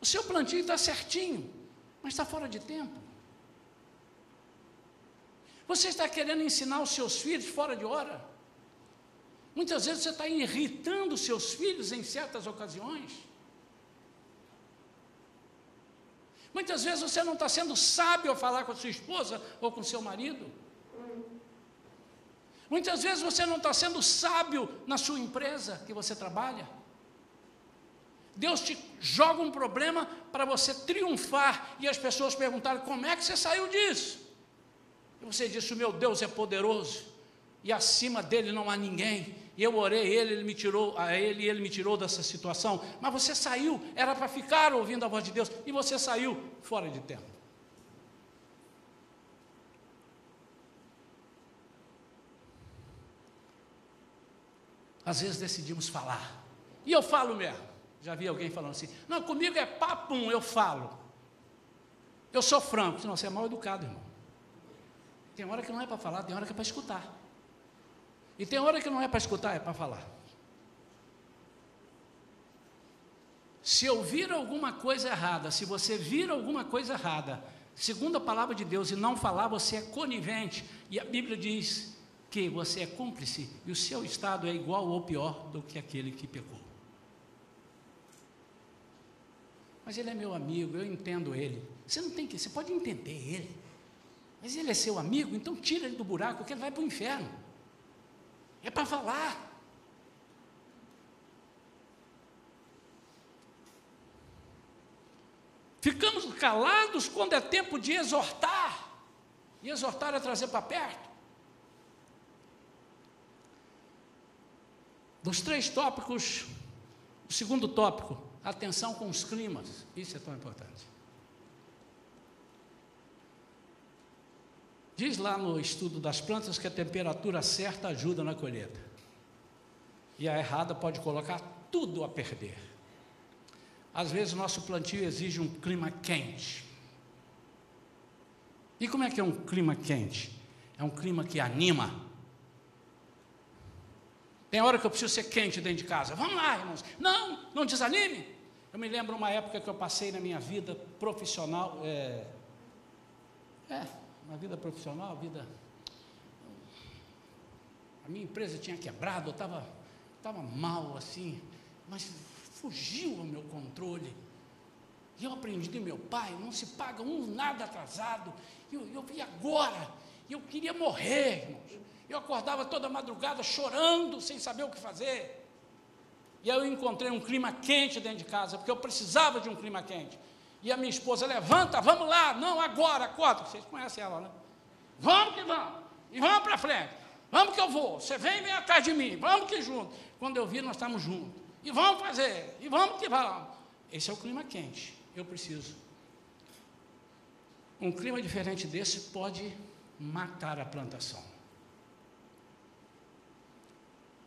Speaker 1: O seu plantio está certinho, mas está fora de tempo. Você está querendo ensinar os seus filhos fora de hora? Muitas vezes você está irritando os seus filhos em certas ocasiões. Muitas vezes você não está sendo sábio ao falar com a sua esposa ou com seu marido. Muitas vezes você não está sendo sábio na sua empresa que você trabalha. Deus te joga um problema para você triunfar e as pessoas perguntarem como é que você saiu disso. Você disse: O meu Deus é poderoso e acima dele não há ninguém. E eu orei ele, ele me tirou a ele, ele me tirou dessa situação. Mas você saiu, era para ficar ouvindo a voz de Deus, e você saiu fora de tempo. Às vezes decidimos falar. E eu falo mesmo. Já vi alguém falando assim: "Não, comigo é papum, eu falo". Eu sou franco, senão você é mal educado, irmão. Tem hora que não é para falar, tem hora que é para escutar. E tem hora que não é para escutar, é para falar. Se ouvir alguma coisa errada, se você vir alguma coisa errada, segundo a palavra de Deus, e não falar, você é conivente. E a Bíblia diz que você é cúmplice e o seu estado é igual ou pior do que aquele que pecou. Mas ele é meu amigo, eu entendo ele. Você não tem que, você pode entender ele. Mas ele é seu amigo, então tira ele do buraco, que ele vai para o inferno. É para falar. Ficamos calados quando é tempo de exortar. E exortar é trazer para perto. Dos três tópicos, o segundo tópico, atenção com os climas. Isso é tão importante. Diz lá no estudo das plantas que a temperatura certa ajuda na colheita. E a errada pode colocar tudo a perder. Às vezes nosso plantio exige um clima quente. E como é que é um clima quente? É um clima que anima. Tem hora que eu preciso ser quente dentro de casa. Vamos lá, irmãos. Não, não desanime. Eu me lembro uma época que eu passei na minha vida profissional. É, é na vida profissional, a vida. A minha empresa tinha quebrado, eu estava tava mal assim, mas fugiu ao meu controle. E eu aprendi de meu pai, não se paga um nada atrasado. E eu, eu vi agora, e eu queria morrer, irmãos. Eu acordava toda madrugada chorando, sem saber o que fazer. E aí eu encontrei um clima quente dentro de casa, porque eu precisava de um clima quente. E a minha esposa levanta, vamos lá, não, agora, acorda. Vocês conhecem ela, né? Vamos que vamos, e vamos para frente. Vamos que eu vou. Você vem vem atrás de mim, vamos que junto. Quando eu vi, nós estamos juntos. E vamos fazer, e vamos que vamos. Esse é o clima quente. Eu preciso. Um clima diferente desse pode matar a plantação.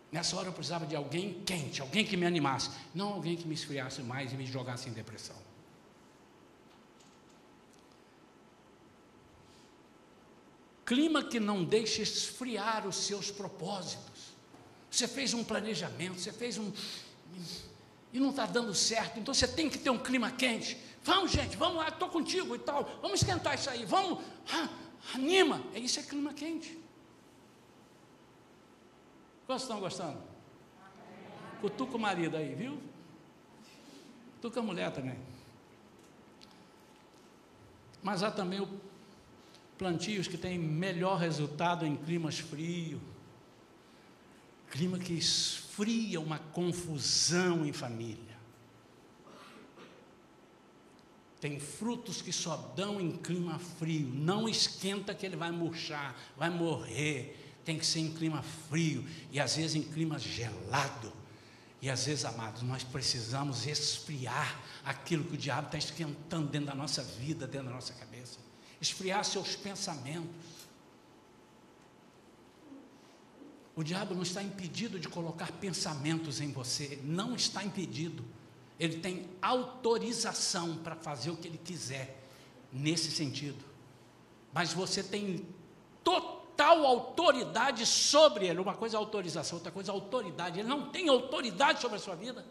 Speaker 1: Nessa hora eu precisava de alguém quente, alguém que me animasse, não alguém que me esfriasse mais e me jogasse em depressão. Clima que não deixa esfriar os seus propósitos. Você fez um planejamento, você fez um. e não está dando certo, então você tem que ter um clima quente. Vamos, gente, vamos lá, estou contigo e tal, vamos esquentar isso aí, vamos, ah, anima. É isso é clima quente. Quantos estão gostando? Cutuca o marido aí, viu? Cutuca a mulher também. Mas há também o plantios que têm melhor resultado em climas frios, clima que esfria uma confusão em família. Tem frutos que só dão em clima frio, não esquenta que ele vai murchar, vai morrer. Tem que ser em clima frio e às vezes em clima gelado. E às vezes, amados, nós precisamos esfriar aquilo que o diabo está esquentando dentro da nossa vida, dentro da nossa cabeça esfriar seus pensamentos. O diabo não está impedido de colocar pensamentos em você, não está impedido. Ele tem autorização para fazer o que ele quiser, nesse sentido. Mas você tem total autoridade sobre ele. Uma coisa é autorização, outra coisa é autoridade. Ele não tem autoridade sobre a sua vida.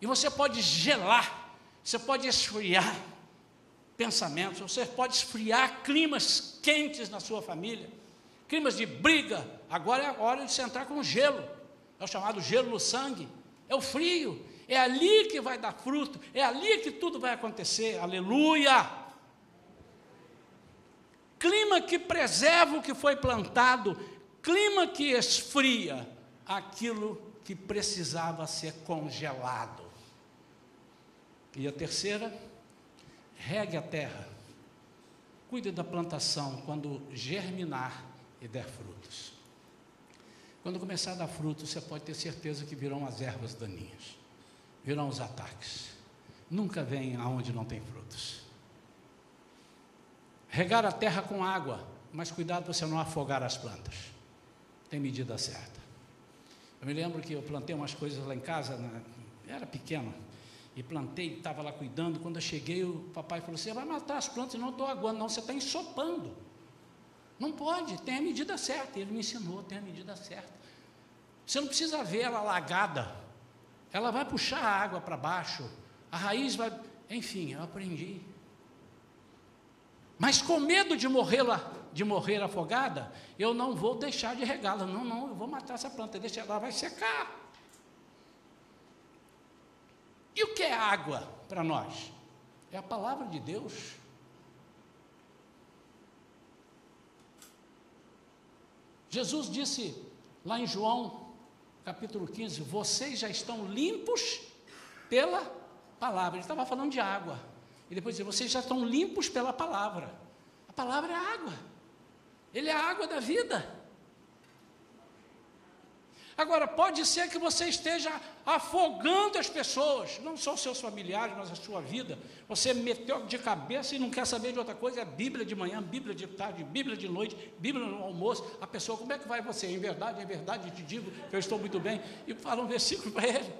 Speaker 1: E você pode gelar, você pode esfriar, pensamentos, você pode esfriar climas quentes na sua família, climas de briga. Agora é a hora de você entrar com gelo, é o chamado gelo no sangue, é o frio, é ali que vai dar fruto, é ali que tudo vai acontecer, aleluia. Clima que preserva o que foi plantado, clima que esfria aquilo que precisava ser congelado. E a terceira, regue a terra, cuide da plantação quando germinar e der frutos. Quando começar a dar fruto, você pode ter certeza que virão as ervas daninhas, virão os ataques. Nunca vem aonde não tem frutos. Regar a terra com água, mas cuidado para você não afogar as plantas. Tem medida certa. Eu me lembro que eu plantei umas coisas lá em casa, né? era pequeno, e plantei, estava lá cuidando. Quando eu cheguei, o papai falou: Você vai matar as plantas, não estou aguando, não, você está ensopando. Não pode, tem a medida certa. Ele me ensinou, tem a medida certa. Você não precisa ver ela alagada. Ela vai puxar a água para baixo, a raiz vai. Enfim, eu aprendi. Mas com medo de morrer de morrer afogada, eu não vou deixar de regá-la. Não, não, eu vou matar essa planta, deixa ela vai secar. E o que é água para nós? É a palavra de Deus. Jesus disse lá em João, capítulo 15: Vocês já estão limpos pela palavra. Ele estava falando de água. E depois disse: Vocês já estão limpos pela palavra. A palavra é água. Ele é a água da vida. Agora, pode ser que você esteja afogando as pessoas, não só os seus familiares, mas a sua vida. Você meteu de cabeça e não quer saber de outra coisa, é Bíblia de manhã, Bíblia de tarde, Bíblia de noite, Bíblia no almoço. A pessoa, como é que vai você? Em verdade, em verdade, te digo que eu estou muito bem. E fala um versículo para ele.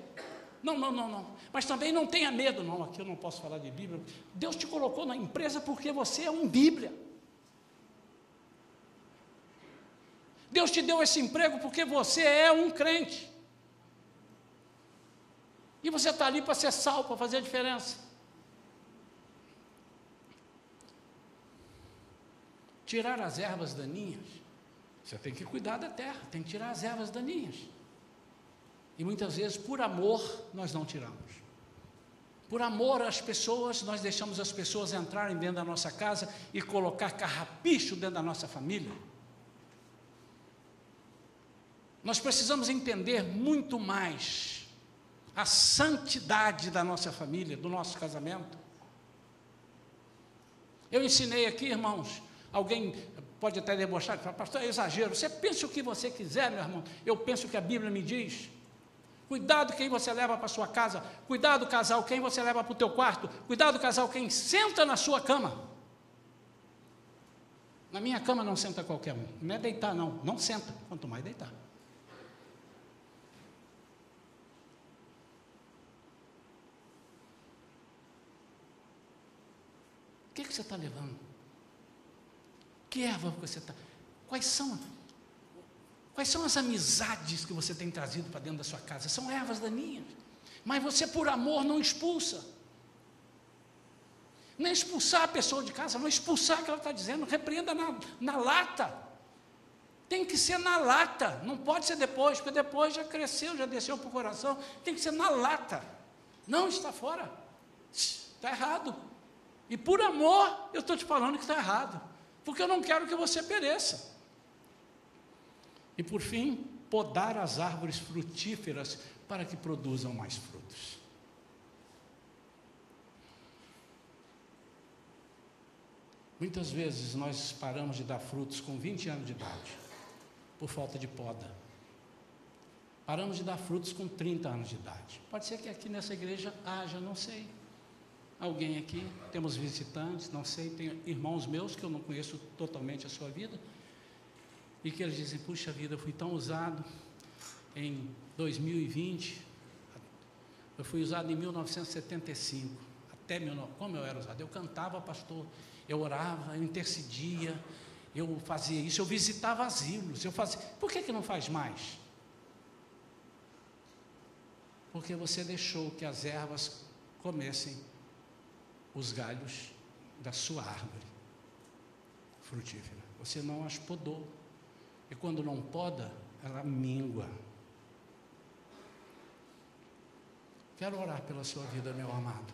Speaker 1: Não, não, não, não. Mas também não tenha medo, não. Aqui eu não posso falar de Bíblia. Deus te colocou na empresa porque você é um Bíblia. Deus te deu esse emprego porque você é um crente. E você está ali para ser sal, para fazer a diferença. Tirar as ervas daninhas. Você tem que cuidar da terra, tem que tirar as ervas daninhas. E muitas vezes, por amor, nós não tiramos. Por amor às pessoas, nós deixamos as pessoas entrarem dentro da nossa casa e colocar carrapicho dentro da nossa família. Nós precisamos entender muito mais a santidade da nossa família, do nosso casamento. Eu ensinei aqui, irmãos, alguém pode até debochar, falar, pastor, é exagero. Você pensa o que você quiser, meu irmão. Eu penso o que a Bíblia me diz. Cuidado quem você leva para sua casa. Cuidado, casal, quem você leva para o teu quarto. Cuidado, casal, quem senta na sua cama. Na minha cama não senta qualquer um. Não é deitar, não. Não senta, quanto mais deitar. O que, você está levando? Que erva você está? Quais são? Quais são as amizades que você tem trazido para dentro da sua casa? São ervas daninhas. Mas você, por amor, não expulsa. Não é expulsar a pessoa de casa, não é expulsar o que ela está dizendo, repreenda na, na lata. Tem que ser na lata, não pode ser depois, porque depois já cresceu, já desceu para o coração. Tem que ser na lata. Não está fora. Está errado. E por amor, eu estou te falando que está errado, porque eu não quero que você pereça. E por fim, podar as árvores frutíferas para que produzam mais frutos. Muitas vezes nós paramos de dar frutos com 20 anos de idade, por falta de poda. Paramos de dar frutos com 30 anos de idade. Pode ser que aqui nessa igreja haja, não sei alguém aqui, temos visitantes, não sei, tem irmãos meus que eu não conheço totalmente a sua vida, e que eles dizem: Puxa vida, eu fui tão usado em 2020, eu fui usado em 1975, até como eu era usado? Eu cantava, pastor, eu orava, eu intercedia, eu fazia isso, eu visitava asilos, eu fazia. Por que, que não faz mais? Porque você deixou que as ervas comecem os galhos da sua árvore frutífera. Você não as podou. E quando não poda, ela mingua. Quero orar pela sua vida, meu amado.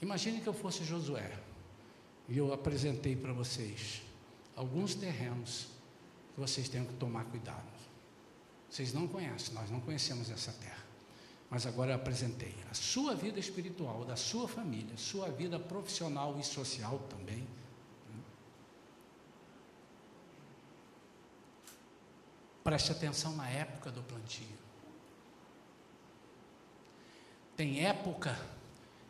Speaker 1: Imagine que eu fosse Josué e eu apresentei para vocês alguns terrenos que vocês têm que tomar cuidado. Vocês não conhecem, nós não conhecemos essa terra. Mas agora apresentei a sua vida espiritual, da sua família, sua vida profissional e social também. Preste atenção na época do plantio. Tem época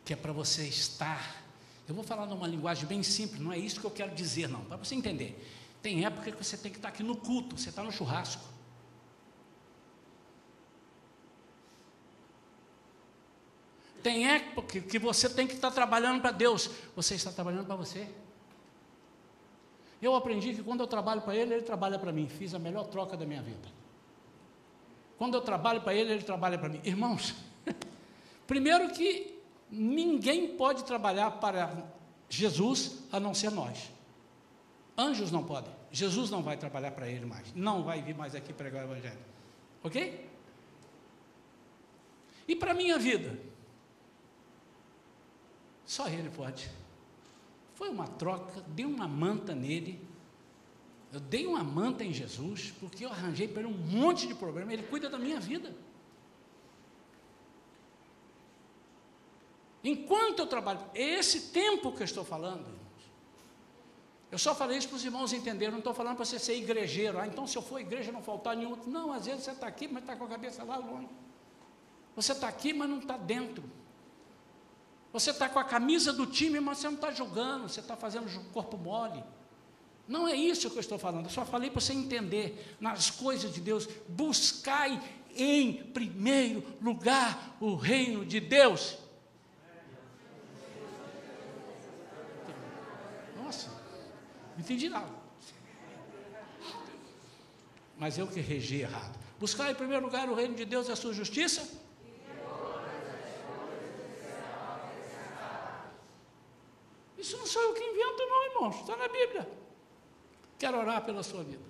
Speaker 1: que é para você estar. Eu vou falar numa linguagem bem simples, não é isso que eu quero dizer, não, para você entender. Tem época que você tem que estar aqui no culto, você está no churrasco. Tem época que você tem que estar trabalhando para Deus, você está trabalhando para você. Eu aprendi que quando eu trabalho para Ele, Ele trabalha para mim. Fiz a melhor troca da minha vida. Quando eu trabalho para Ele, Ele trabalha para mim. Irmãos, <laughs> primeiro que ninguém pode trabalhar para Jesus a não ser nós. Anjos não podem. Jesus não vai trabalhar para ele mais. Não vai vir mais aqui pregar o Evangelho. Ok? E para a minha vida? Só ele pode. Foi uma troca, dei uma manta nele. Eu dei uma manta em Jesus, porque eu arranjei para ele um monte de problema. Ele cuida da minha vida. Enquanto eu trabalho, esse tempo que eu estou falando, eu só falei isso para os irmãos entenderem, não estou falando para você ser igrejeiro. Ah, então se eu for igreja não faltar nenhum. Não, às vezes você está aqui, mas está com a cabeça lá longe. Você está aqui, mas não está dentro. Você está com a camisa do time, mas você não está jogando, você está fazendo corpo mole. Não é isso que eu estou falando, eu só falei para você entender nas coisas de Deus. Buscai em primeiro lugar o reino de Deus. Nossa, não entendi nada. Mas eu que regi errado. Buscar em primeiro lugar o reino de Deus e a sua justiça Isso não sou eu que invento, não, irmãos. Está na Bíblia. Quero orar pela sua vida.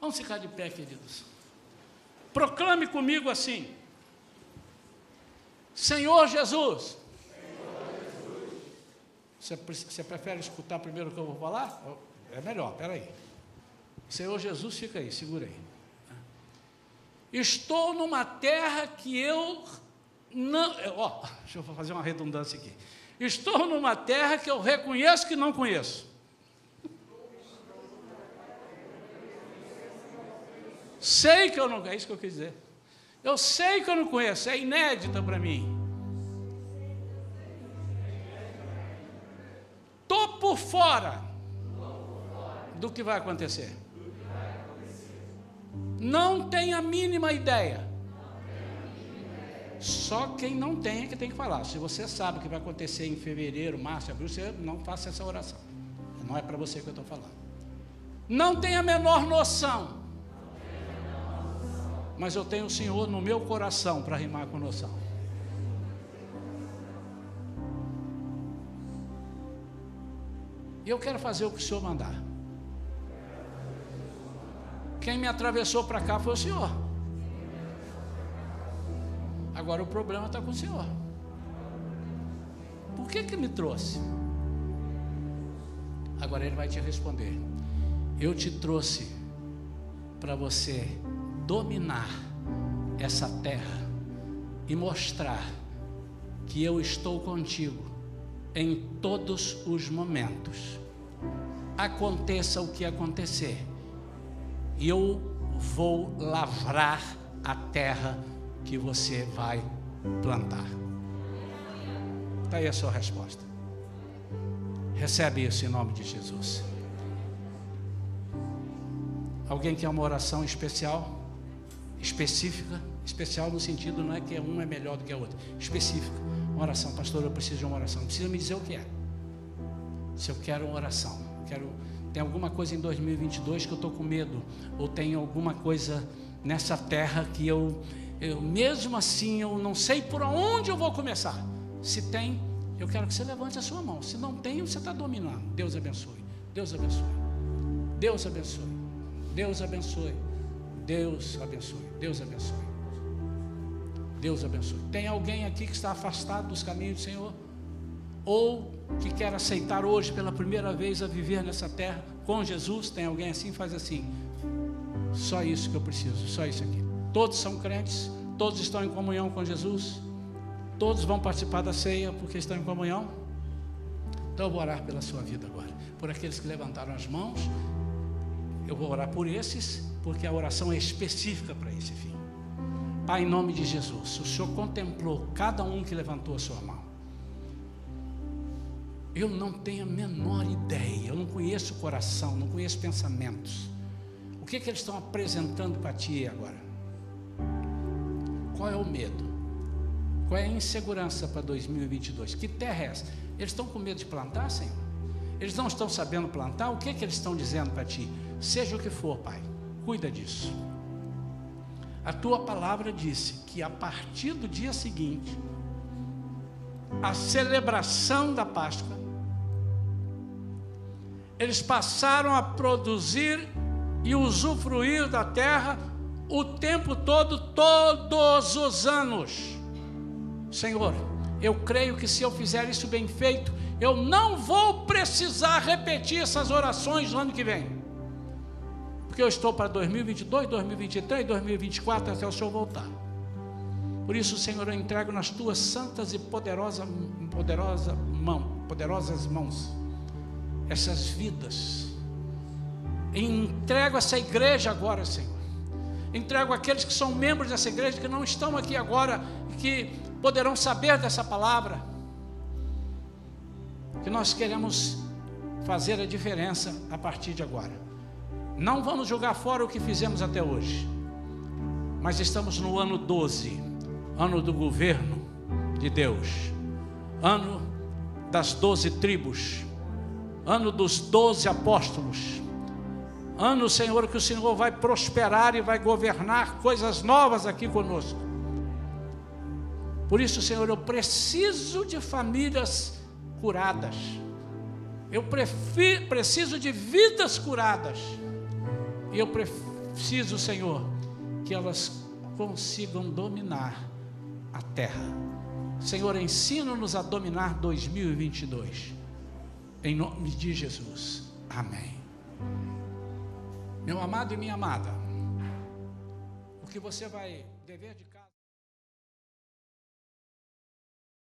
Speaker 1: Vamos ficar de pé, queridos. Proclame comigo assim: Senhor Jesus. Você, você prefere escutar primeiro o que eu vou falar? É melhor, peraí. Senhor Jesus, fica aí, segura aí. Estou numa terra que eu não. Ó, deixa eu fazer uma redundância aqui. Estou numa terra que eu reconheço que não conheço. Sei que eu não é isso que eu quis dizer. Eu sei que eu não conheço, é inédita para mim. Estou por fora do que vai acontecer. Não tenho a mínima ideia. Só quem não tem é que tem que falar. Se você sabe que vai acontecer em fevereiro, março, abril, você não faça essa oração. Não é para você que eu estou falando. Não tem a menor noção. Mas eu tenho o Senhor no meu coração para rimar com noção. E eu quero fazer o que o Senhor mandar. Quem me atravessou para cá foi o Senhor. Agora o problema está com o Senhor. Por que que me trouxe? Agora ele vai te responder. Eu te trouxe para você dominar essa terra e mostrar que eu estou contigo em todos os momentos. Aconteça o que acontecer, eu vou lavrar a terra que você vai plantar. Está aí a sua resposta. Recebe isso em nome de Jesus. Alguém quer uma oração especial? Específica? Especial no sentido não é que um é melhor do que a outra. Específica. Uma oração. Pastor, eu preciso de uma oração. Precisa me dizer o que é. Se eu quero uma oração. Quero, tem alguma coisa em 2022 que eu estou com medo. Ou tem alguma coisa nessa terra que eu eu, mesmo assim eu não sei por onde eu vou começar. Se tem, eu quero que você levante a sua mão. Se não tem, você está dominando. Deus abençoe. Deus abençoe. Deus abençoe. Deus abençoe. Deus abençoe. Deus abençoe. Deus abençoe. Tem alguém aqui que está afastado dos caminhos do Senhor? Ou que quer aceitar hoje pela primeira vez a viver nessa terra com Jesus? Tem alguém assim? Faz assim. Só isso que eu preciso, só isso aqui. Todos são crentes, todos estão em comunhão com Jesus, todos vão participar da ceia porque estão em comunhão. Então eu vou orar pela sua vida agora, por aqueles que levantaram as mãos, Eu vou orar por esses, porque a oração é específica para esse fim. Pai, em nome de Jesus, o Senhor contemplou cada um que levantou a sua mão. Eu não tenho a menor ideia, eu não conheço o coração, não conheço pensamentos. O que, que eles estão apresentando para ti agora? Qual é o medo? Qual é a insegurança para 2022? Que terra é essa? Eles estão com medo de plantar, Senhor? Eles não estão sabendo plantar? O que, que eles estão dizendo para ti? Seja o que for, Pai, cuida disso. A tua palavra disse que a partir do dia seguinte, a celebração da Páscoa, eles passaram a produzir e usufruir da terra o tempo todo, todos os anos. Senhor, eu creio que se eu fizer isso bem feito, eu não vou precisar repetir essas orações no ano que vem. Porque eu estou para 2022, 2023, 2024 até o Senhor voltar. Por isso, Senhor, eu entrego nas tuas santas e poderosas, poderosa mão, poderosas mãos essas vidas. Entrego essa igreja agora, Senhor. Entrego aqueles que são membros dessa igreja que não estão aqui agora, que poderão saber dessa palavra. Que nós queremos fazer a diferença a partir de agora. Não vamos jogar fora o que fizemos até hoje, mas estamos no ano 12, ano do governo de Deus, ano das doze tribos, ano dos doze apóstolos, ano, Senhor, que o Senhor vai prosperar e vai governar coisas novas aqui conosco. Por isso, Senhor, eu preciso de famílias curadas, eu preciso de vidas curadas. E eu preciso, Senhor, que elas consigam dominar a terra. Senhor, ensina-nos a dominar 2022. Em nome de Jesus. Amém. Meu amado e minha amada, o que você vai dever de.